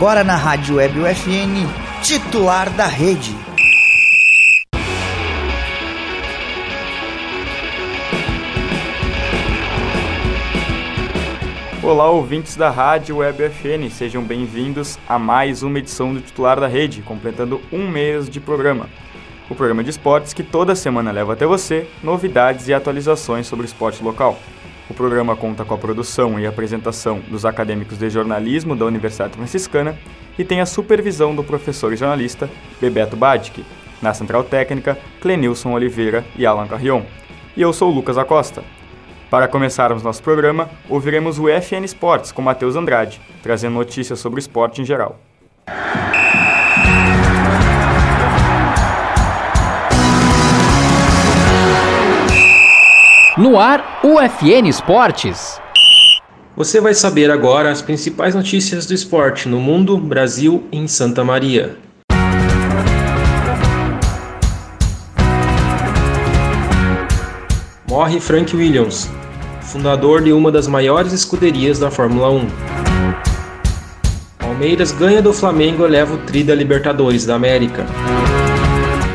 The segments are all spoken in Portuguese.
agora na Rádio Web UFN, titular da rede. Olá, ouvintes da Rádio Web UFN, sejam bem-vindos a mais uma edição do Titular da Rede, completando um mês de programa. O programa de esportes que toda semana leva até você novidades e atualizações sobre o esporte local. O programa conta com a produção e apresentação dos acadêmicos de jornalismo da Universidade Franciscana e tem a supervisão do professor e jornalista Bebeto Badic, na Central Técnica, Clenilson Oliveira e Alan Carrion. E eu sou Lucas Acosta. Para começarmos nosso programa, ouviremos o FN Esportes com Matheus Andrade, trazendo notícias sobre o esporte em geral. No ar, UFN Esportes. Você vai saber agora as principais notícias do esporte no mundo, Brasil e em Santa Maria. Morre Frank Williams, fundador de uma das maiores escuderias da Fórmula 1. Palmeiras ganha do Flamengo e leva o tri da Libertadores da América.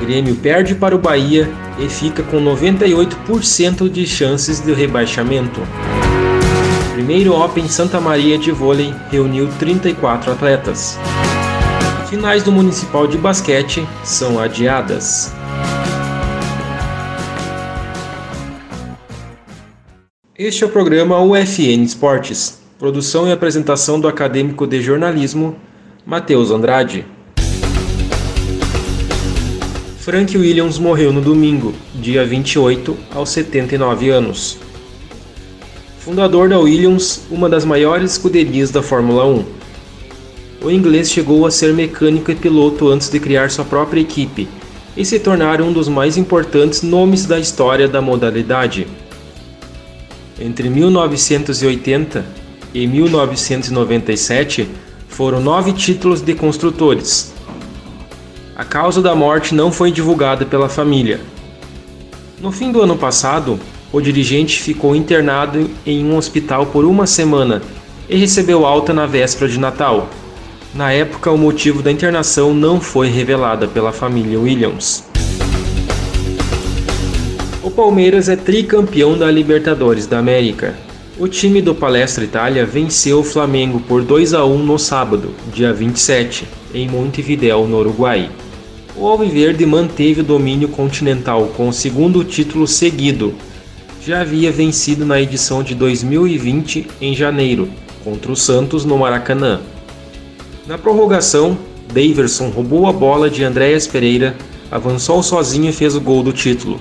Grêmio perde para o Bahia e fica com 98% de chances de rebaixamento. Primeiro Open Santa Maria de vôlei reuniu 34 atletas. Finais do Municipal de Basquete são adiadas. Este é o programa UFN Esportes, produção e apresentação do acadêmico de jornalismo Matheus Andrade. Frank Williams morreu no domingo, dia 28, aos 79 anos. Fundador da Williams, uma das maiores escuderias da Fórmula 1. O inglês chegou a ser mecânico e piloto antes de criar sua própria equipe e se tornar um dos mais importantes nomes da história da modalidade. Entre 1980 e 1997 foram nove títulos de construtores, a causa da morte não foi divulgada pela família. No fim do ano passado, o dirigente ficou internado em um hospital por uma semana e recebeu alta na véspera de Natal. Na época, o motivo da internação não foi revelada pela família Williams. O Palmeiras é tricampeão da Libertadores da América. O time do Palestra Itália venceu o Flamengo por 2 a 1 no sábado, dia 27, em Montevideo, no Uruguai. O Alviverde manteve o domínio continental com o segundo título seguido. Já havia vencido na edição de 2020 em janeiro, contra o Santos no Maracanã. Na prorrogação, Daverson roubou a bola de Andréas Pereira, avançou sozinho e fez o gol do título.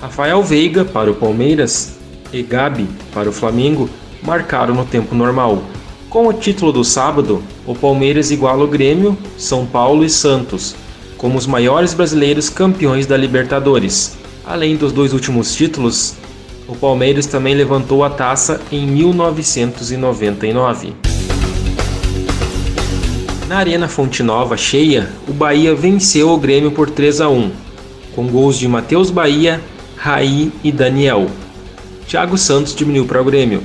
Rafael Veiga para o Palmeiras e Gabi para o Flamengo marcaram no tempo normal. Com o título do sábado, o Palmeiras iguala o Grêmio, São Paulo e Santos, como os maiores brasileiros campeões da Libertadores. Além dos dois últimos títulos, o Palmeiras também levantou a taça em 1999. Na Arena Fonte Nova cheia, o Bahia venceu o Grêmio por 3 a 1, com gols de Matheus Bahia, Raí e Daniel. Thiago Santos diminuiu para o Grêmio.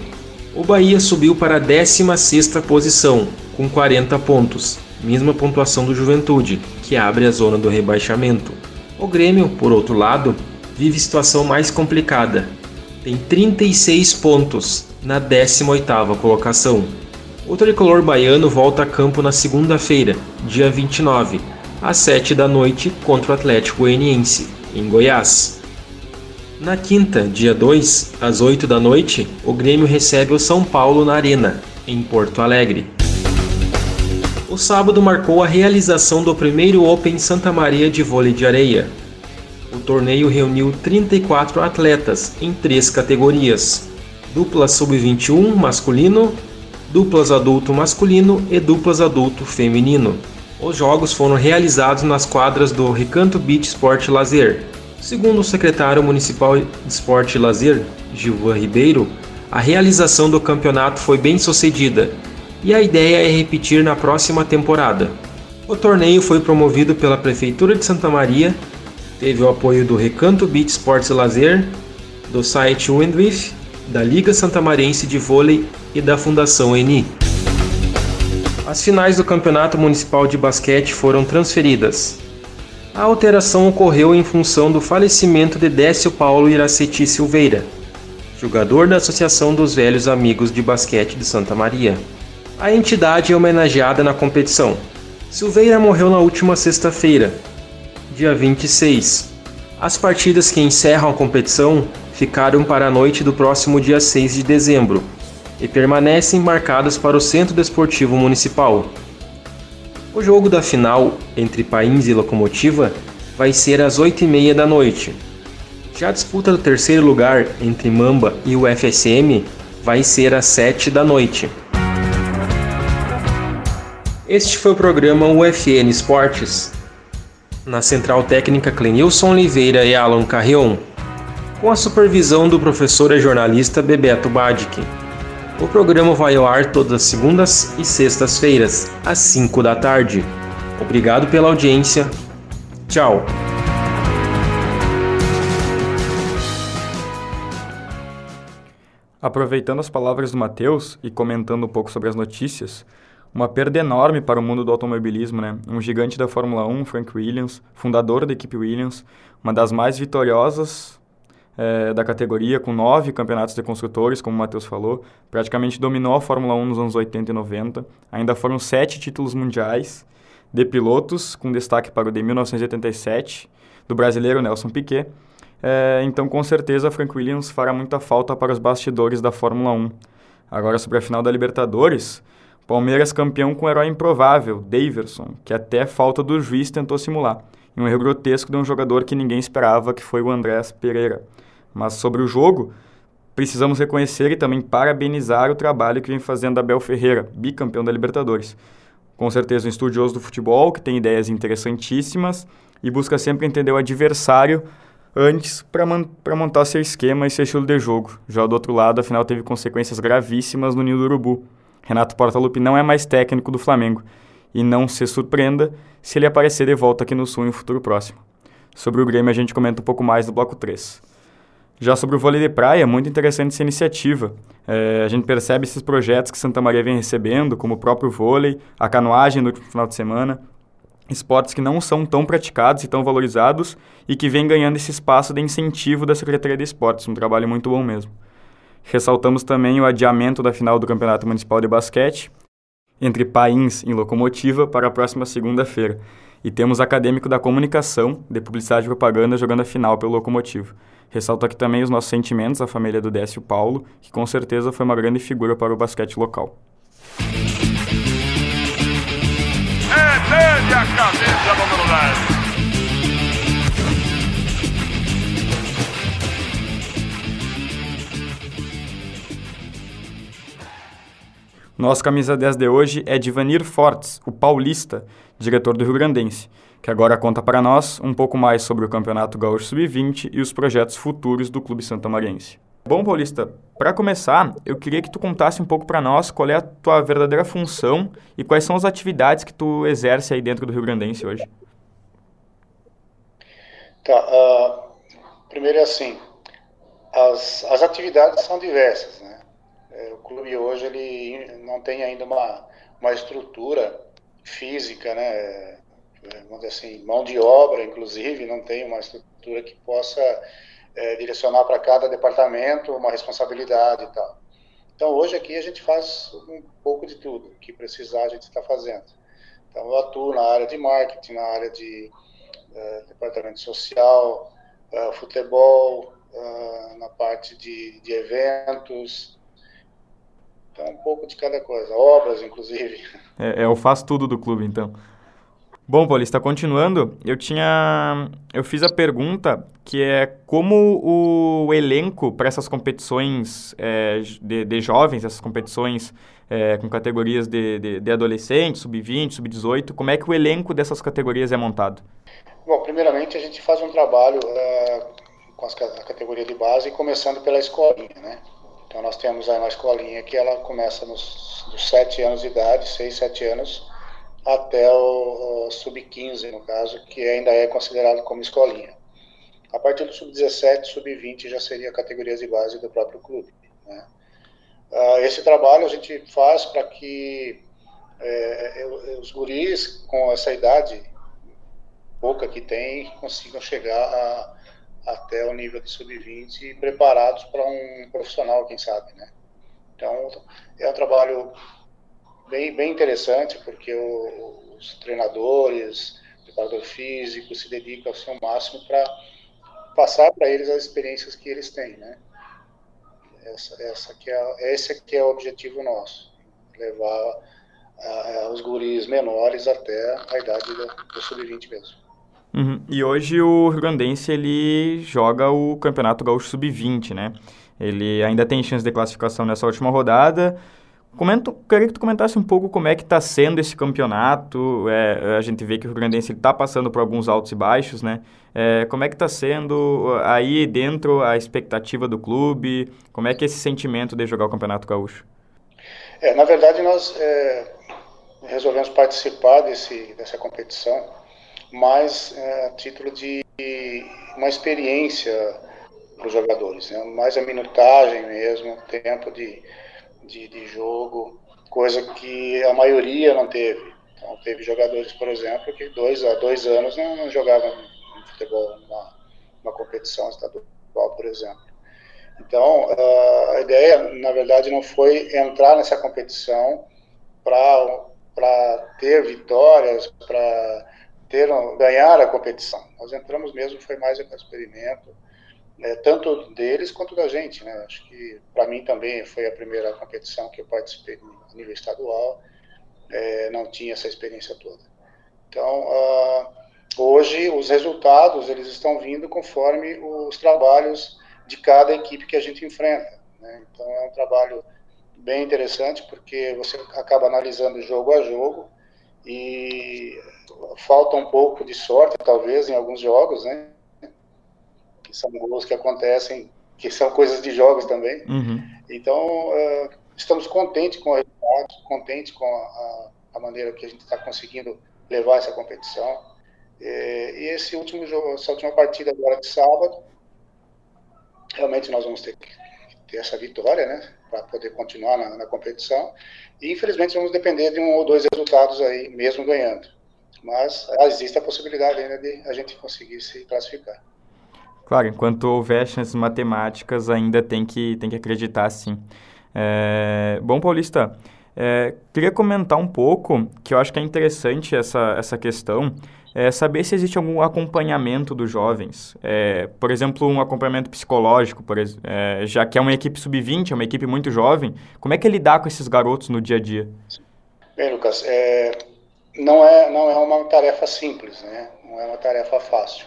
O Bahia subiu para a 16ª posição, com 40 pontos, mesma pontuação do Juventude, que abre a zona do rebaixamento. O Grêmio, por outro lado, vive situação mais complicada. Tem 36 pontos na 18ª colocação. O tricolor baiano volta a campo na segunda-feira, dia 29, às 7 da noite contra o Atlético Goianiense, em Goiás. Na quinta, dia 2, às 8 da noite, o Grêmio recebe o São Paulo na Arena, em Porto Alegre. O sábado marcou a realização do primeiro Open Santa Maria de vôlei de areia. O torneio reuniu 34 atletas em três categorias: duplas sub-21 masculino, duplas adulto masculino e duplas adulto feminino. Os jogos foram realizados nas quadras do Recanto Beach Sport Lazer. Segundo o secretário municipal de Esporte e Lazer, Gilvan Ribeiro, a realização do campeonato foi bem sucedida e a ideia é repetir na próxima temporada. O torneio foi promovido pela Prefeitura de Santa Maria, teve o apoio do Recanto Beach Sports Lazer, do site Windwith, da Liga Santamarense de Vôlei e da Fundação ENI. As finais do Campeonato Municipal de Basquete foram transferidas. A alteração ocorreu em função do falecimento de Décio Paulo Iraceti Silveira, jogador da Associação dos Velhos Amigos de Basquete de Santa Maria. A entidade é homenageada na competição. Silveira morreu na última sexta-feira, dia 26. As partidas que encerram a competição ficaram para a noite do próximo dia 6 de dezembro, e permanecem marcadas para o Centro Desportivo Municipal. O jogo da final entre Pains e Locomotiva vai ser às 8h30 da noite. Já a disputa do terceiro lugar entre Mamba e o FSM vai ser às 7 da noite. Este foi o programa UFN Esportes. Na central técnica Clenilson Oliveira e Alan Carrion, com a supervisão do professor e jornalista Bebeto Badic. O programa vai ao ar todas as segundas e sextas-feiras, às 5 da tarde. Obrigado pela audiência. Tchau. Aproveitando as palavras do Matheus e comentando um pouco sobre as notícias, uma perda enorme para o mundo do automobilismo, né? Um gigante da Fórmula 1, Frank Williams, fundador da equipe Williams, uma das mais vitoriosas é, da categoria, com nove campeonatos de construtores, como o Matheus falou. Praticamente dominou a Fórmula 1 nos anos 80 e 90. Ainda foram sete títulos mundiais de pilotos, com destaque para o de 1987, do brasileiro Nelson Piquet. É, então, com certeza, Frank Williams fará muita falta para os bastidores da Fórmula 1. Agora, sobre a final da Libertadores, Palmeiras campeão com um herói improvável, Daverson, que até falta do juiz tentou simular. E um erro grotesco de um jogador que ninguém esperava, que foi o Andrés Pereira. Mas sobre o jogo, precisamos reconhecer e também parabenizar o trabalho que vem fazendo Abel Ferreira, bicampeão da Libertadores. Com certeza um estudioso do futebol que tem ideias interessantíssimas e busca sempre entender o adversário antes para montar seu esquema e seu estilo de jogo. Já do outro lado, afinal, teve consequências gravíssimas no Ninho do Urubu. Renato Portaluppi não é mais técnico do Flamengo e não se surpreenda se ele aparecer de volta aqui no Sul em um futuro próximo. Sobre o Grêmio a gente comenta um pouco mais no bloco 3. Já sobre o vôlei de praia, muito interessante essa iniciativa. É, a gente percebe esses projetos que Santa Maria vem recebendo, como o próprio vôlei, a canoagem no último final de semana, esportes que não são tão praticados e tão valorizados e que vem ganhando esse espaço de incentivo da Secretaria de Esportes, um trabalho muito bom mesmo. Ressaltamos também o adiamento da final do Campeonato Municipal de Basquete entre Pains e Locomotiva para a próxima segunda-feira. E temos acadêmico da comunicação, de publicidade e propaganda, jogando a final pelo Locomotivo. Ressalto aqui também os nossos sentimentos à família do Décio Paulo, que com certeza foi uma grande figura para o basquete local. É a cabeça número 10. Nossa camisa 10 de hoje é de Vanir Fortes, o paulista, diretor do Rio Grandense, que agora conta para nós um pouco mais sobre o Campeonato Gaúcho Sub-20 e os projetos futuros do Clube Santamarense. Bom, Paulista, para começar, eu queria que tu contasse um pouco para nós qual é a tua verdadeira função e quais são as atividades que tu exerce aí dentro do Rio Grandense hoje. Tá, uh, primeiro é assim, as, as atividades são diversas, né? É, o clube hoje ele não tem ainda uma, uma estrutura física, né? É, vamos dizer assim, mão de obra, inclusive, não tem uma estrutura que possa é, direcionar para cada departamento uma responsabilidade e tal. Então, hoje aqui a gente faz um pouco de tudo que precisar a gente está fazendo. Então, eu atuo na área de marketing, na área de uh, departamento social, uh, futebol, uh, na parte de, de eventos, então, um pouco de cada coisa, obras, inclusive. É, é o faz tudo do clube, então. Bom, Paulista, continuando, eu tinha. Eu fiz a pergunta que é como o elenco para essas competições é, de, de, jovens, essas competições é, com categorias de, de, de adolescentes, sub-20, sub-18, como é que o elenco dessas categorias é montado? Bom, primeiramente a gente faz um trabalho uh, com as, a categoria de base, começando pela escolinha, né? Então nós temos aí uma escolinha que ela começa nos, dos 7 anos de idade, 6, 7 anos, até o, o sub-15, no caso, que ainda é considerado como escolinha. A partir do sub-17, sub-20 já seria categorias de base do próprio clube. Né? Uh, esse trabalho a gente faz para que é, é, os guris com essa idade pouca que tem consigam chegar a, até o nível de sub-20 preparados para um profissional, quem sabe, né? Então, é um trabalho bem, bem interessante, porque o, os treinadores, preparador físico se dedicam ao seu máximo para passar para eles as experiências que eles têm, né? Essa, essa que é, esse que é o objetivo nosso, levar uh, os guris menores até a idade do sub-20 mesmo. Uhum. E hoje o Rio Grandense ele joga o Campeonato Gaúcho Sub-20, né? Ele ainda tem chance de classificação nessa última rodada. Comento, queria que tu comentasse um pouco como é que está sendo esse campeonato. É, a gente vê que o Rio Grandense está passando por alguns altos e baixos, né? É, como é que está sendo aí dentro a expectativa do clube? Como é que é esse sentimento de jogar o Campeonato Gaúcho? É, na verdade, nós é, resolvemos participar desse, dessa competição mais é, a título de uma experiência para os jogadores, né? mais a minutagem mesmo, tempo de, de, de, jogo, coisa que a maioria não teve. Então, teve jogadores, por exemplo, que dois, há dois anos não, não jogavam futebol numa, numa competição estadual, por exemplo. Então, a ideia, na verdade, não foi entrar nessa competição para ter vitórias, para ter, ganhar a competição. Nós entramos mesmo, foi mais um experimento, né, tanto deles quanto da gente. Né? Acho que para mim também foi a primeira competição que eu participei a nível estadual, é, não tinha essa experiência toda. Então, uh, hoje os resultados eles estão vindo conforme os trabalhos de cada equipe que a gente enfrenta. Né? Então, é um trabalho bem interessante porque você acaba analisando jogo a jogo e falta um pouco de sorte, talvez, em alguns jogos, né? Que são gols que acontecem, que são coisas de jogos também. Uhum. Então, uh, estamos contentes com o resultado, contentes com a, a maneira que a gente está conseguindo levar essa competição. E, e, esse último jogo, essa última partida agora de sábado, realmente nós vamos ter que ter essa vitória, né? Para poder continuar na, na competição. E infelizmente vamos depender de um ou dois resultados aí, mesmo ganhando. Mas existe a possibilidade ainda de a gente conseguir se classificar. Claro, enquanto houver chances matemáticas, ainda tem que, tem que acreditar sim. É... Bom, Paulista, é, queria comentar um pouco, que eu acho que é interessante essa, essa questão, é saber se existe algum acompanhamento dos jovens. É, por exemplo, um acompanhamento psicológico, por, é, já que é uma equipe sub-20, é uma equipe muito jovem. Como é que ele dá com esses garotos no dia a dia? Bem, Lucas, é, não, é, não é uma tarefa simples, né? não é uma tarefa fácil,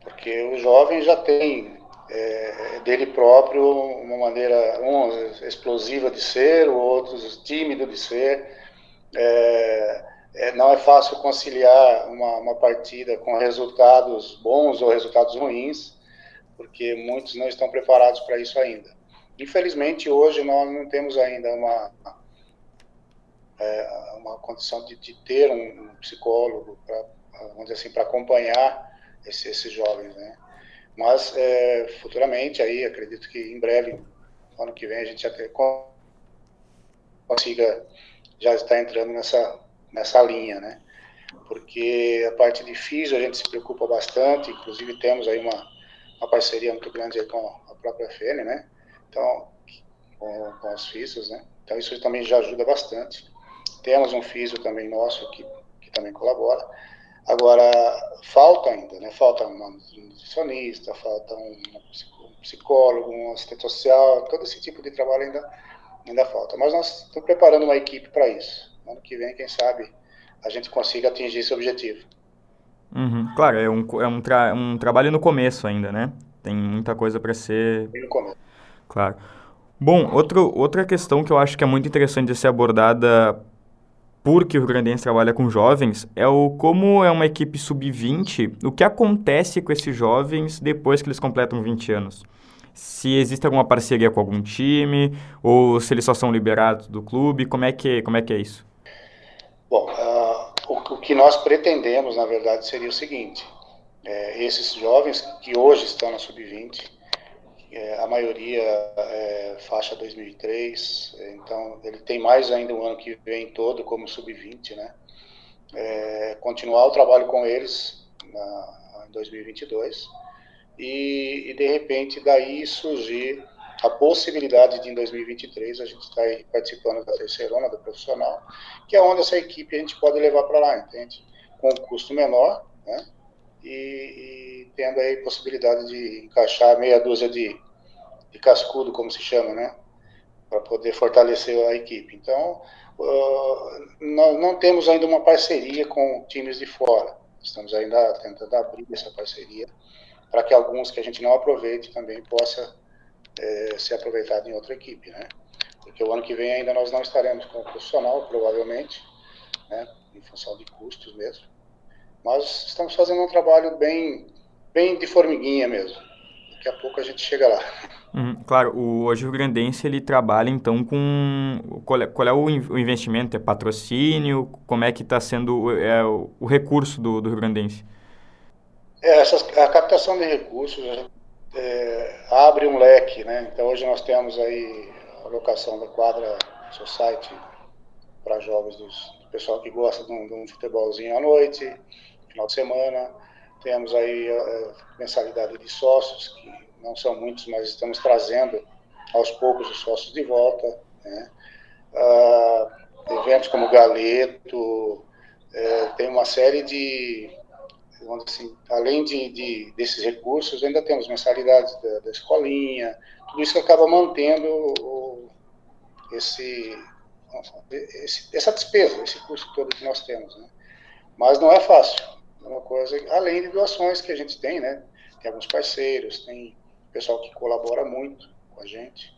porque o jovem já tem é, dele próprio uma maneira, um explosiva de ser, o outro tímido de ser. É, é, não é fácil conciliar uma, uma partida com resultados bons ou resultados ruins, porque muitos não estão preparados para isso ainda. Infelizmente, hoje nós não temos ainda uma, é, uma condição de, de ter um, um psicólogo, dizer assim, para acompanhar esse, esses jovens, né? Mas é, futuramente, aí acredito que em breve, ano que vem, a gente já ter, consiga já estar entrando nessa nessa linha, né? Porque a parte de físio a gente se preocupa bastante, inclusive temos aí uma, uma parceria muito grande com a própria FN, né? Então, com, com os físios, né? Então isso também já ajuda bastante. Temos um físio também nosso que, que também colabora. Agora, falta ainda, né? Falta um nutricionista, falta um psicólogo, um assistente social, todo esse tipo de trabalho ainda, ainda falta. Mas nós estamos preparando uma equipe para isso ano que vem, quem sabe, a gente consiga atingir esse objetivo. Uhum. Claro, é, um, é um, tra um trabalho no começo ainda, né? Tem muita coisa para ser. No começo. Claro. Bom, outro, outra questão que eu acho que é muito interessante de ser abordada porque o Rio Grandense trabalha com jovens é o como é uma equipe sub-20, o que acontece com esses jovens depois que eles completam 20 anos. Se existe alguma parceria com algum time ou se eles só são liberados do clube, como é que, como é, que é isso? Bom, uh, o, o, que nós pretendemos, na verdade, seria o seguinte: é, esses jovens que hoje estão na sub-20, é, a maioria é faixa 2003, então ele tem mais ainda um ano que vem todo como sub-20, né? É, continuar o trabalho com eles na, em 2022 e, e, de repente daí surgir a possibilidade de em 2023 a gente estar tá participando da terceira do profissional, que é onde essa equipe a gente pode levar para lá, entende? Com um custo menor, né? E, e, tendo aí possibilidade de encaixar meia dúzia de, de cascudo, como se chama, né? Para poder fortalecer a equipe. Então, uh, nós não temos ainda uma parceria com times de fora. Estamos ainda tentando abrir essa parceria para que alguns que a gente não aproveite também possa é, ser aproveitado em outra equipe, né? Porque o ano que vem ainda nós não estaremos com o profissional, provavelmente, né? Em função de custos mesmo. Mas estamos fazendo um trabalho bem, bem de formiguinha mesmo. Daqui a pouco a gente chega lá. Uhum, claro, o, hoje o Rio Grandense ele trabalha então com qual é, qual é o, o, investimento? É patrocínio? Como é que está sendo é, o, o, recurso do, do Rio Grandense? É, essas, a captação de recursos é, abre um leque, né? Então hoje nós temos aí a locação da quadra Society para jovens dos, do pessoal que gosta de um, de um futebolzinho à noite, final de semana. Temos aí a, a mensalidade de sócios, que não são muitos, mas estamos trazendo aos poucos os sócios de volta. Né? Ah, eventos como Galeto, é, tem uma série de, assim, além de, de, desses recursos, ainda temos mensalidades da, da escolinha, tudo isso que acaba mantendo o, esse, esse, essa despesa, esse custo todo que nós temos. Né? Mas não é fácil. Coisa, além de doações que a gente tem, né? Tem alguns parceiros, tem pessoal que colabora muito com a gente.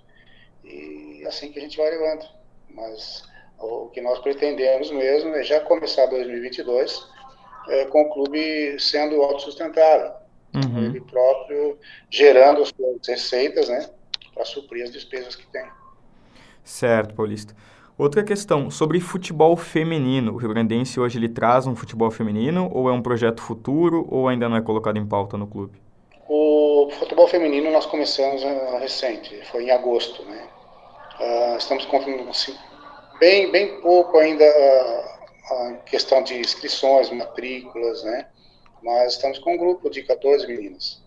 E assim que a gente vai levando. Mas o que nós pretendemos mesmo é já começar 2022 é, com o clube sendo autossustentável. Uhum. Ele próprio gerando as suas receitas, né? Para suprir as despesas que tem. Certo, Paulista. Outra questão, sobre futebol feminino. O Rio Grandense hoje ele traz um futebol feminino ou é um projeto futuro ou ainda não é colocado em pauta no clube? O futebol feminino nós começamos uh, recente, foi em agosto, né? Uh, estamos contando assim, bem, bem pouco ainda uh, a questão de inscrições, matrículas, né? Mas estamos com um grupo de 14 meninas.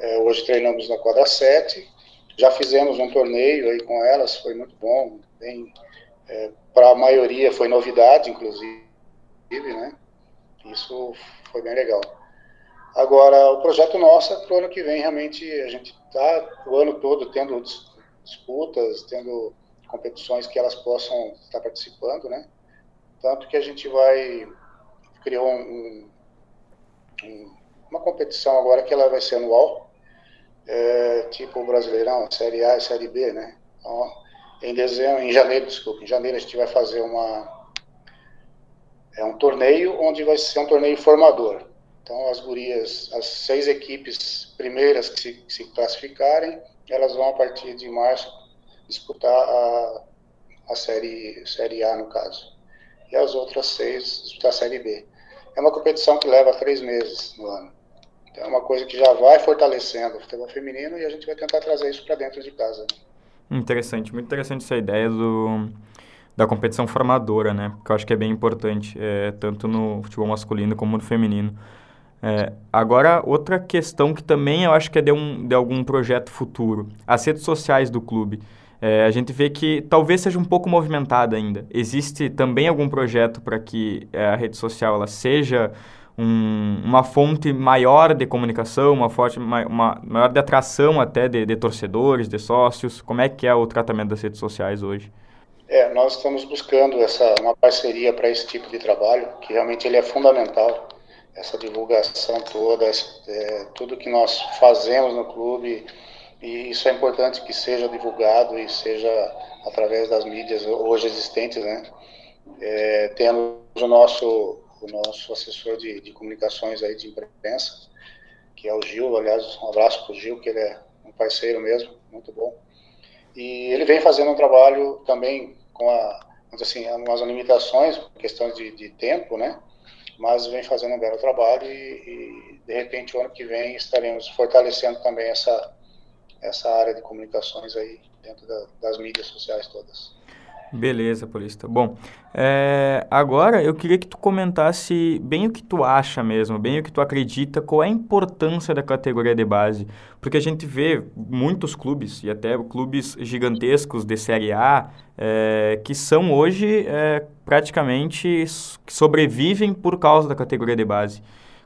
Uh, hoje treinamos na quadra 7, já fizemos um torneio aí com elas, foi muito bom, bem é, para a maioria foi novidade, inclusive, né? Isso foi bem legal. Agora, o projeto nosso é para o ano que vem, realmente, a gente está o ano todo tendo disputas, tendo competições que elas possam estar participando, né? Tanto que a gente vai criou um, um, uma competição agora que ela vai ser anual, é, tipo o Brasileirão, Série A e Série B, né? Então, em dezembro, em janeiro, desculpa, em janeiro a gente vai fazer uma é um torneio onde vai ser um torneio formador. Então as gurias, as seis equipes primeiras que se, que se classificarem, elas vão a partir de março disputar a, a série série A no caso e as outras seis disputar a série B. É uma competição que leva três meses no ano. Então é uma coisa que já vai fortalecendo o futebol feminino e a gente vai tentar trazer isso para dentro de casa. Né? Interessante, muito interessante essa ideia do, da competição formadora, né? Porque eu acho que é bem importante, é, tanto no futebol masculino como no feminino. É, agora, outra questão que também eu acho que é de, um, de algum projeto futuro, as redes sociais do clube. É, a gente vê que talvez seja um pouco movimentada ainda. Existe também algum projeto para que é, a rede social ela seja um, uma fonte maior de comunicação, uma, forte, uma, uma maior de atração até de, de, torcedores, de sócios? Como é que é o tratamento das redes sociais hoje? É, nós estamos buscando essa, uma parceria para esse tipo de trabalho, que realmente ele é fundamental, essa divulgação toda, é, tudo que nós fazemos no clube, e isso é importante que seja divulgado e seja através das mídias hoje existentes, né? É, temos o nosso o nosso assessor de, de comunicações aí de imprensa, que é o Gil, aliás, um abraço para o Gil, que ele é um parceiro mesmo, muito bom. E ele vem fazendo um trabalho também com a, assim, umas limitações, questões de, de tempo, né? Mas vem fazendo um belo trabalho e, e, de repente, o ano que vem estaremos fortalecendo também essa, essa área de comunicações aí dentro da, das mídias sociais todas. Beleza, Paulista. Bom, é, agora eu queria que tu comentasse bem o que tu acha mesmo, bem o que tu acredita, qual é a importância da categoria de base. Porque a gente vê muitos clubes, e até clubes gigantescos de Série A, é, que são hoje é, praticamente que sobrevivem por causa da categoria de base.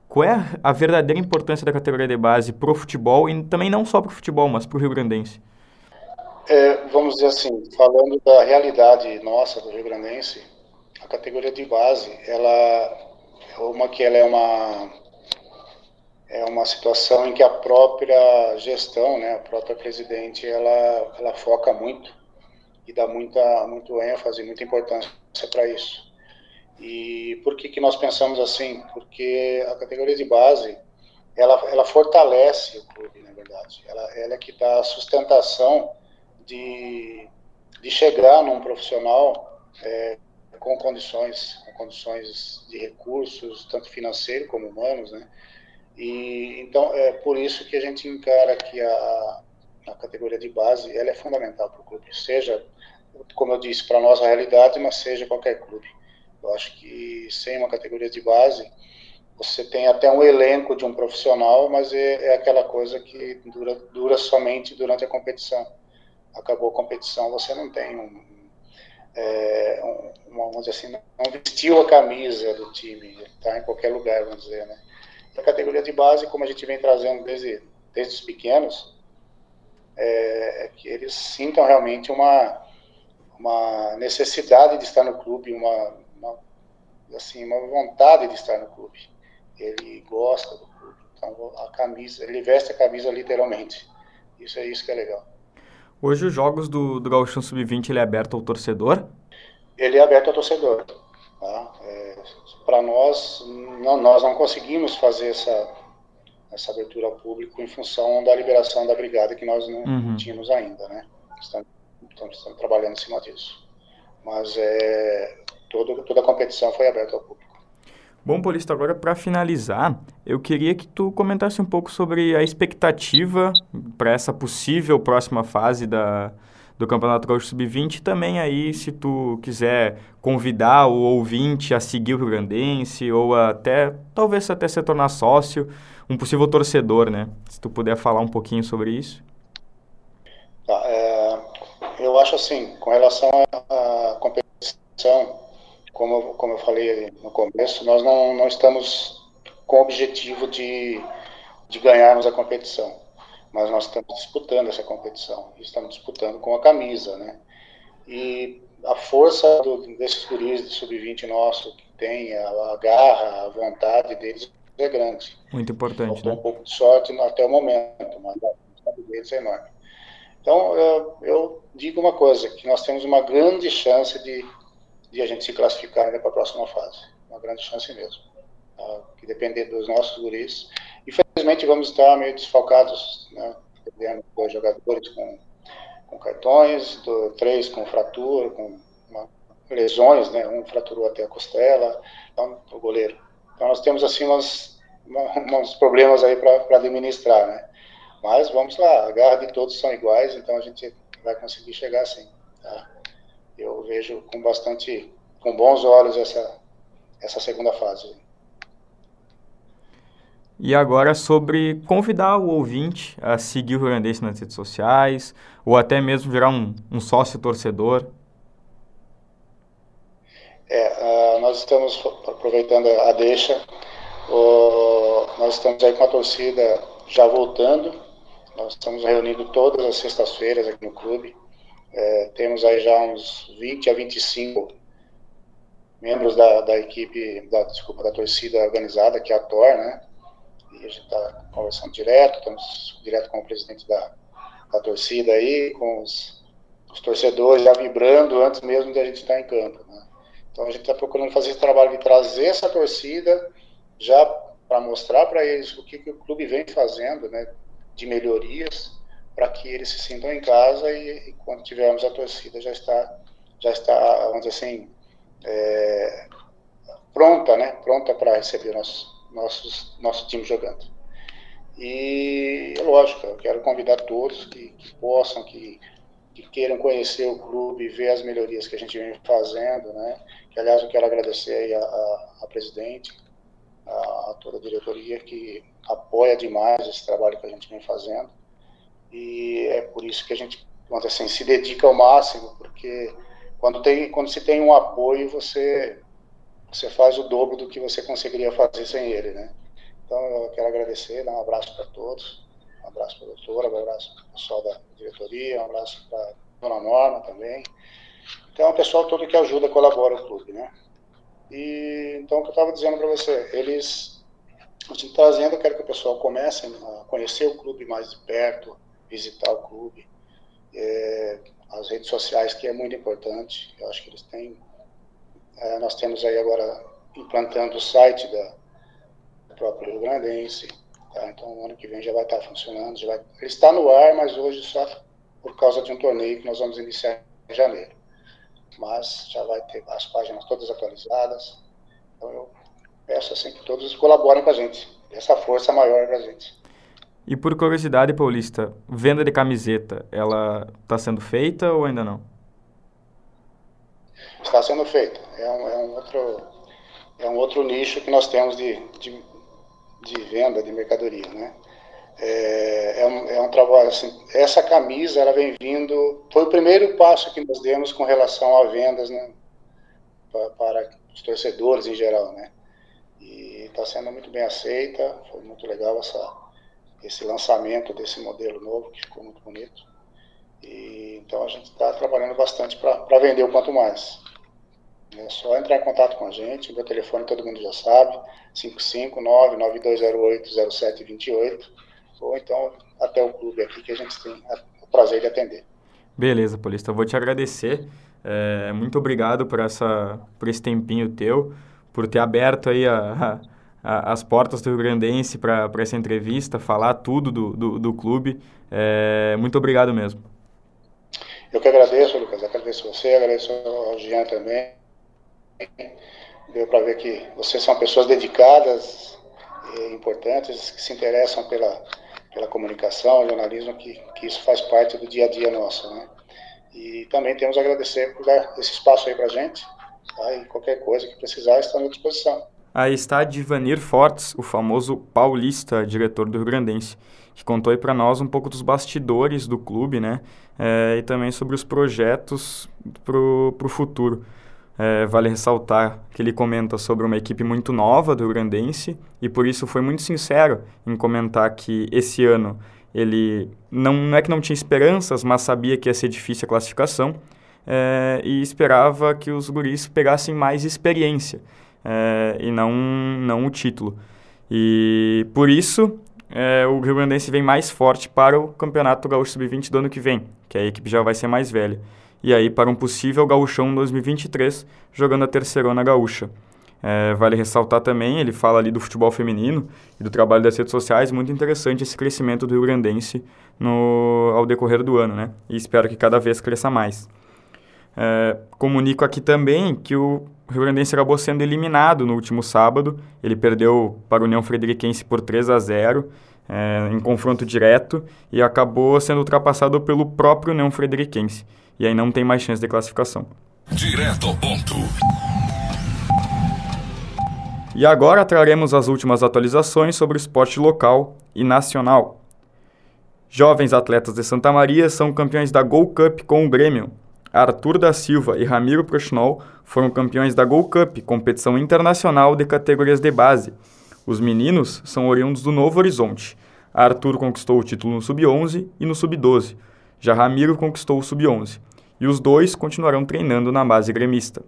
Qual é a verdadeira importância da categoria de base para o futebol, e também não só para o futebol, mas para o Rio Grandense? É, vamos dizer assim, falando da realidade nossa do Rio Grandense, a categoria de base, ela é uma que ela é uma é uma situação em que a própria gestão, né, a própria presidente, ela ela foca muito e dá muita muito ênfase, muita importância para isso. E por que que nós pensamos assim? Porque a categoria de base ela ela fortalece o clube, na verdade. Ela ela é que dá sustentação de, de chegar num profissional é, com condições, com condições de recursos, tanto financeiro como humanos, né? E então é por isso que a gente encara que a, a categoria de base ela é fundamental para o clube, seja como eu disse para nossa realidade, mas seja qualquer clube. Eu acho que sem uma categoria de base você tem até um elenco de um profissional, mas é, é aquela coisa que dura, dura somente durante a competição acabou a competição, você não tem um, é, um, vamos dizer assim, não vestiu a camisa do time, está em qualquer lugar, vamos dizer, né? E a categoria de base, como a gente vem trazendo desde, desde os pequenos, é, é que eles sintam realmente uma, uma necessidade de estar no clube, uma, uma, assim, uma vontade de estar no clube. Ele gosta do clube, então a camisa, ele veste a camisa literalmente. Isso é isso que é legal. Hoje os jogos do, do Gauchão Sub-20 ele é aberto ao torcedor? Ele é aberto ao torcedor. Tá? É, Para nós, não, nós não conseguimos fazer essa, essa abertura ao público em função da liberação da brigada que nós não uhum. tínhamos ainda, né? Estamos, estamos, trabalhando em cima disso. Mas é, todo, toda a competição foi aberta ao público. Bom, Paulista, agora para finalizar, eu queria que tu comentasse um pouco sobre a expectativa para essa possível próxima fase da, do Campeonato Gaúcho Sub-20 também aí, se tu quiser convidar o ouvinte a seguir o Rio Grandense ou até, talvez até se tornar sócio, um possível torcedor, né? Se tu puder falar um pouquinho sobre isso. Tá, é, eu acho assim, com relação à competição, como, como eu falei no começo, nós não, não estamos com o objetivo de, de ganharmos a competição, mas nós estamos disputando essa competição, estamos disputando com a camisa, né? E a força do, desses guris de sub-20 nosso, que tem a, a, garra, a vontade deles é grande. Muito importante, Faltou né? um pouco de sorte até o momento, mas a vontade deles é enorme. Então, eu, eu digo uma coisa, que nós temos uma grande chance de de a gente se classificar ainda para a próxima fase. Uma grande chance mesmo. Tá? Que depender dos nossos guris. Infelizmente vamos estar meio desfalcados, né? Perdendo dois jogadores com, com cartões, do, três com fratura, com uma, lesões, né? Um fraturou até a costela, então, o goleiro. Então nós temos assim umas, uma, uns problemas aí para administrar, né? Mas vamos lá, a garra de todos são iguais, então a gente vai conseguir chegar assim, tá? Eu vejo com bastante, com bons olhos essa, essa segunda fase. E agora sobre convidar o ouvinte a seguir o Rio nas redes sociais, ou até mesmo virar um, um sócio torcedor. É, uh, nós estamos aproveitando a deixa, uh, nós estamos aí com a torcida já voltando, nós estamos reunindo todas as sextas-feiras aqui no clube, é, temos aí já uns 20 a 25 membros da, da equipe, da, desculpa, da torcida organizada, que é a TOR, né? E a gente está conversando direto, estamos direto com o presidente da, da torcida aí, com os, os torcedores já vibrando antes mesmo de a gente estar em campo, né? Então a gente está procurando fazer esse trabalho de trazer essa torcida já para mostrar para eles o que, que o clube vem fazendo, né? De melhorias para que eles se sintam em casa e, e, quando tivermos a torcida já está, já está, vamos dizer assim, é, pronta, né? Pronta para receber nosso, nossos, nosso time jogando. E, lógico, eu quero convidar todos que, que possam, que, que, queiram conhecer o clube e ver as melhorias que a gente vem fazendo, né? Que, aliás, eu quero agradecer a, a, presidente, a, a, toda a diretoria que apoia demais esse trabalho que a gente vem fazendo. E é por isso que a gente, assim, se dedica ao máximo, porque quando, tem, quando se tem um apoio, você, você faz o dobro do que você conseguiria fazer sem ele, né? Então, eu quero agradecer, dar um abraço para todos, um abraço para a doutora, um abraço para o pessoal da diretoria, um abraço para a dona Norma também. Então, o pessoal todo que ajuda, colabora o clube, né? E, então, o que eu estava dizendo para você, eles, assim, trazendo, eu quero que o pessoal comece a conhecer o clube mais de perto, visitar o clube, é, as redes sociais, que é muito importante, eu acho que eles têm, é, nós temos aí agora implantando o site da, próprio Rio Grandense. Tá? Então, ano que vem já vai estar funcionando. Já vai... Ele está no ar, mas hoje só por causa de um torneio que nós vamos iniciar em janeiro. Mas já vai ter as páginas todas atualizadas. Então, eu peço assim que todos colaborem com a gente. Essa força maior para a gente. E por curiosidade, Paulista, venda de camiseta, ela está sendo feita ou ainda não? Está sendo feita. É um, é um, outro, é um outro nicho que nós temos de, de de venda de mercadoria, né? É, é, um, é um trabalho assim. Essa camisa ela vem vindo. Foi o primeiro passo que nós demos com relação a vendas, né? Para, para os torcedores em geral, né? E está sendo muito bem aceita. Foi muito legal essa, esse lançamento desse modelo novo que ficou muito bonito. E, então a gente está trabalhando bastante para vender o quanto mais. É só entrar em contato com a gente, o meu telefone todo mundo já sabe, 559-9208-0728, ou então até o clube aqui que a gente tem o prazer de atender. Beleza, Paulista, eu vou te agradecer. É, muito obrigado por, essa, por esse tempinho teu, por ter aberto aí a, a, as portas do Rio Grandense para essa entrevista, falar tudo do, do, do clube. É, muito obrigado mesmo. Eu que agradeço, Lucas. Agradeço você, agradeço ao Jean também. Deu para ver que vocês são pessoas dedicadas e importantes, que se interessam pela, pela comunicação, jornalismo, que, que isso faz parte do dia a dia nosso, né? E também temos a agradecer por dar esse espaço aí para gente, tá? E qualquer coisa que precisar, está à disposição. Aí está Divanir Fortes, o famoso paulista, diretor do Rio Grandense, que contou aí para nós um pouco dos bastidores do clube, né? É, e também sobre os projetos para o futuro. É, vale ressaltar que ele comenta sobre uma equipe muito nova do Grandense e por isso foi muito sincero em comentar que esse ano ele não, não é que não tinha esperanças, mas sabia que ia ser difícil a classificação é, e esperava que os guris pegassem mais experiência é, e não, não o título. E por isso é, o Rio Grandense vem mais forte para o Campeonato Gaúcho Sub-20 do ano que vem, que a equipe já vai ser mais velha e aí para um possível gauchão 2023, jogando a terceirona gaúcha. É, vale ressaltar também, ele fala ali do futebol feminino e do trabalho das redes sociais, muito interessante esse crescimento do Rio Grandense no, ao decorrer do ano, né? E espero que cada vez cresça mais. É, comunico aqui também que o Rio Grandense acabou sendo eliminado no último sábado. Ele perdeu para o União Frederiquense por 3 a 0 é, em confronto direto e acabou sendo ultrapassado pelo próprio União Frederiquense e aí não tem mais chance de classificação. Direto ao ponto. E agora traremos as últimas atualizações sobre o esporte local e nacional. Jovens atletas de Santa Maria são campeões da Gol Cup com o Grêmio. Arthur da Silva e Ramiro Prochnol foram campeões da Gol Cup, competição internacional de categorias de base. Os meninos são oriundos do Novo Horizonte. Arthur conquistou o título no Sub-11 e no Sub-12. Já Ramiro conquistou o Sub-11 e os dois continuarão treinando na base gremista.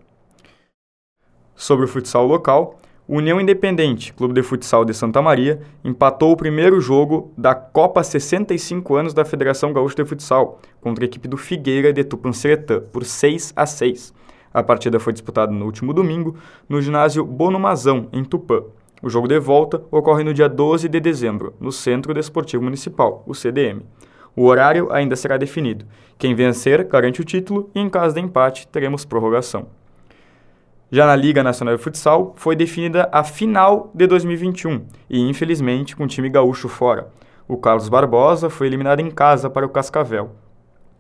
Sobre o futsal local, União Independente, Clube de Futsal de Santa Maria, empatou o primeiro jogo da Copa 65 anos da Federação Gaúcha de Futsal contra a equipe do Figueira de Tupanciretã por 6 a 6. A partida foi disputada no último domingo no ginásio Bonumazão, em Tupã. O jogo de volta ocorre no dia 12 de dezembro, no Centro Desportivo Municipal, o CDM. O horário ainda será definido. Quem vencer garante o título e, em caso de empate, teremos prorrogação. Já na Liga Nacional de Futsal, foi definida a final de 2021 e, infelizmente, com o time gaúcho fora. O Carlos Barbosa foi eliminado em casa para o Cascavel.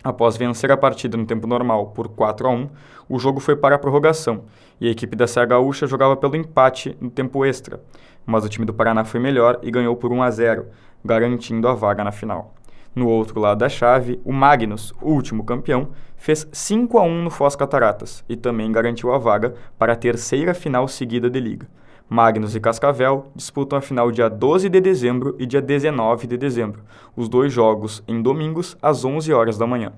Após vencer a partida no tempo normal por 4 a 1, o jogo foi para a prorrogação e a equipe da Serra Gaúcha jogava pelo empate no tempo extra, mas o time do Paraná foi melhor e ganhou por 1 a 0, garantindo a vaga na final. No outro lado da chave, o Magnus, último campeão, fez 5 a 1 no Foz Cataratas e também garantiu a vaga para a terceira final seguida de liga. Magnus e Cascavel disputam a final dia 12 de dezembro e dia 19 de dezembro, os dois jogos em domingos às 11 horas da manhã.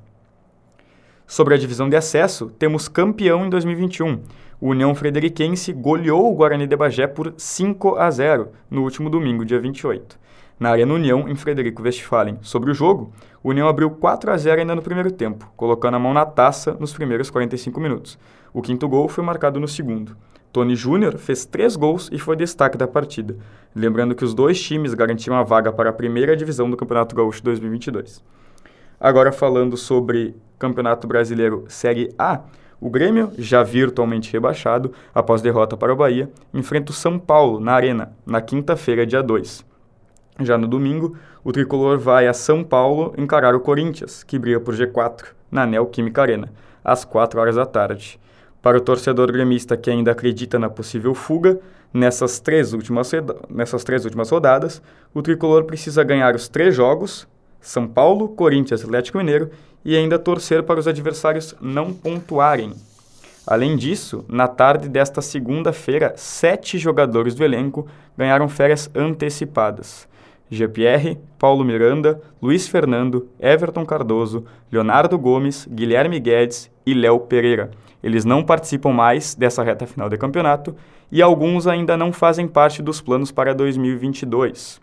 Sobre a divisão de acesso, temos campeão em 2021. O União Frederiquense goleou o Guarani de Bagé por 5 a 0 no último domingo, dia 28. Na Arena União, em Frederico Westphalen. Sobre o jogo, o União abriu 4 a 0 ainda no primeiro tempo, colocando a mão na taça nos primeiros 45 minutos. O quinto gol foi marcado no segundo. Tony Júnior fez três gols e foi destaque da partida, lembrando que os dois times garantiram a vaga para a primeira divisão do Campeonato Gaúcho 2022. Agora falando sobre Campeonato Brasileiro Série A, o Grêmio, já virtualmente rebaixado após derrota para o Bahia, enfrenta o São Paulo na Arena, na quinta-feira, dia 2. Já no domingo, o tricolor vai a São Paulo encarar o Corinthians, que briga por G4, na Neoquímica Arena, às 4 horas da tarde. Para o torcedor gremista que ainda acredita na possível fuga, nessas três últimas, nessas três últimas rodadas, o tricolor precisa ganhar os três jogos, São Paulo, Corinthians Atlético Mineiro, e ainda torcer para os adversários não pontuarem. Além disso, na tarde desta segunda-feira, sete jogadores do elenco ganharam férias antecipadas. GPR, Paulo Miranda, Luiz Fernando, Everton Cardoso, Leonardo Gomes, Guilherme Guedes e Léo Pereira eles não participam mais dessa reta final de campeonato e alguns ainda não fazem parte dos planos para 2022.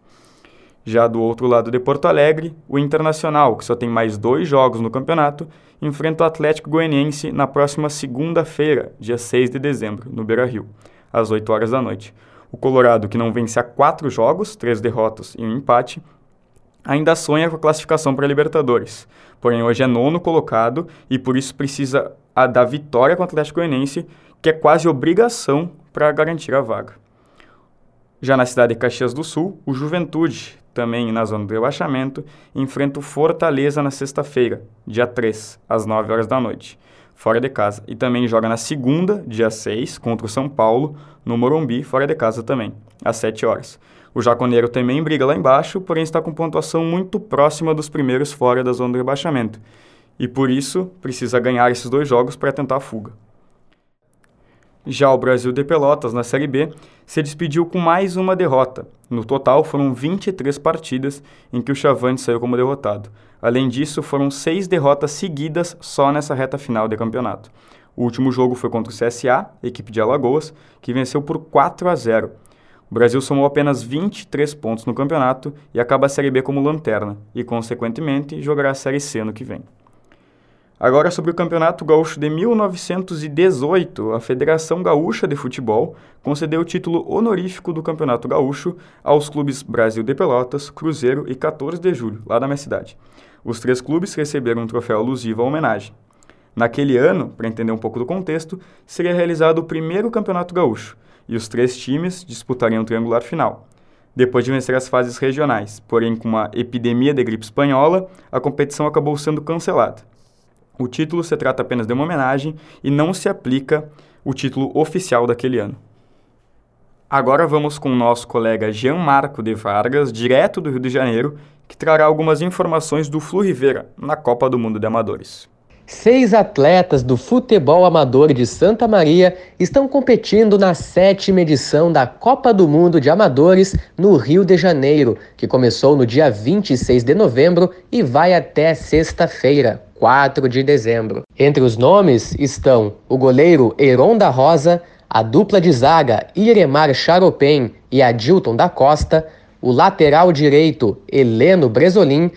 Já do outro lado de Porto Alegre, o Internacional, que só tem mais dois jogos no campeonato, enfrenta o Atlético Goianiense na próxima segunda-feira, dia 6 de dezembro, no Beira-Rio, às 8 horas da noite. O Colorado, que não vence há quatro jogos, três derrotas e um empate, ainda sonha com a classificação para a Libertadores. Porém, hoje é nono colocado e por isso precisa a da vitória contra o Atlético Goianiense, que é quase obrigação para garantir a vaga. Já na cidade de Caxias do Sul, o Juventude, também na zona do rebaixamento, enfrenta o Fortaleza na sexta-feira, dia 3, às 9 horas da noite, fora de casa. E também joga na segunda, dia 6, contra o São Paulo, no Morumbi, fora de casa também, às 7 horas. O Jaconeiro também briga lá embaixo, porém está com pontuação muito próxima dos primeiros fora da zona do rebaixamento e por isso precisa ganhar esses dois jogos para tentar a fuga. Já o Brasil de Pelotas, na Série B, se despediu com mais uma derrota. No total, foram 23 partidas em que o Chavante saiu como derrotado. Além disso, foram seis derrotas seguidas só nessa reta final de campeonato. O último jogo foi contra o CSA, equipe de Alagoas, que venceu por 4 a 0. O Brasil somou apenas 23 pontos no campeonato e acaba a Série B como lanterna, e, consequentemente, jogará a Série C no que vem. Agora sobre o Campeonato Gaúcho de 1918, a Federação Gaúcha de Futebol concedeu o título honorífico do Campeonato Gaúcho aos clubes Brasil de Pelotas, Cruzeiro e 14 de Julho, lá da minha cidade. Os três clubes receberam um troféu alusivo à homenagem. Naquele ano, para entender um pouco do contexto, seria realizado o primeiro Campeonato Gaúcho e os três times disputariam o triangular final. Depois de vencer as fases regionais, porém com uma epidemia de gripe espanhola, a competição acabou sendo cancelada. O título se trata apenas de uma homenagem e não se aplica o título oficial daquele ano. Agora vamos com o nosso colega Jean Marco de Vargas, direto do Rio de Janeiro, que trará algumas informações do Flu Rivera na Copa do Mundo de Amadores. Seis atletas do futebol amador de Santa Maria estão competindo na sétima edição da Copa do Mundo de Amadores no Rio de Janeiro, que começou no dia 26 de novembro e vai até sexta-feira, 4 de dezembro. Entre os nomes estão o goleiro Heron da Rosa, a dupla de zaga Iremar Charopem e Adilton da Costa, o lateral direito Heleno Bresolim,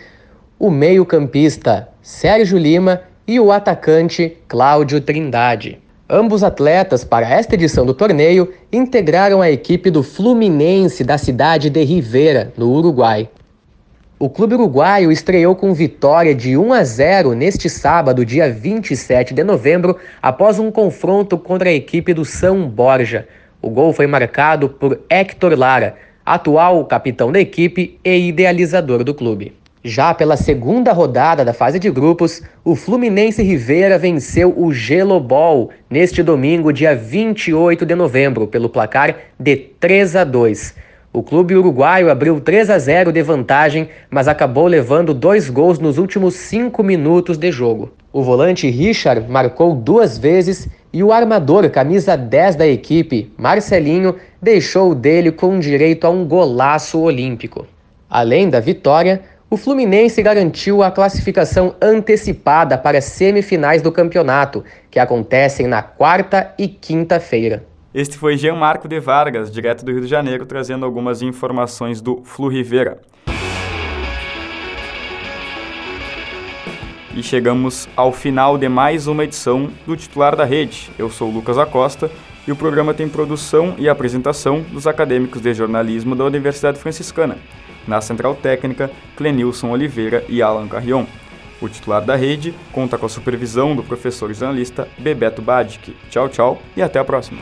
o meio-campista Sérgio Lima e o atacante Cláudio Trindade. Ambos atletas, para esta edição do torneio, integraram a equipe do Fluminense da cidade de Rivera, no Uruguai. O clube uruguaio estreou com vitória de 1 a 0 neste sábado, dia 27 de novembro, após um confronto contra a equipe do São Borja. O gol foi marcado por Héctor Lara, atual capitão da equipe e idealizador do clube. Já pela segunda rodada da fase de grupos, o Fluminense Rivera venceu o Gelobol neste domingo, dia 28 de novembro, pelo placar de 3 a 2. O clube uruguaio abriu 3 a 0 de vantagem, mas acabou levando dois gols nos últimos cinco minutos de jogo. O volante Richard marcou duas vezes e o armador, camisa 10 da equipe, Marcelinho, deixou dele com direito a um golaço olímpico. Além da vitória, o Fluminense garantiu a classificação antecipada para as semifinais do campeonato, que acontecem na quarta e quinta-feira. Este foi Jean Marco de Vargas, direto do Rio de Janeiro, trazendo algumas informações do Flu Rivera. E chegamos ao final de mais uma edição do Titular da Rede. Eu sou Lucas Acosta e o programa tem produção e apresentação dos acadêmicos de jornalismo da Universidade Franciscana. Na Central Técnica, Clenilson Oliveira e Alan Carrion. O titular da rede conta com a supervisão do professor jornalista Bebeto Badic. Tchau, tchau e até a próxima.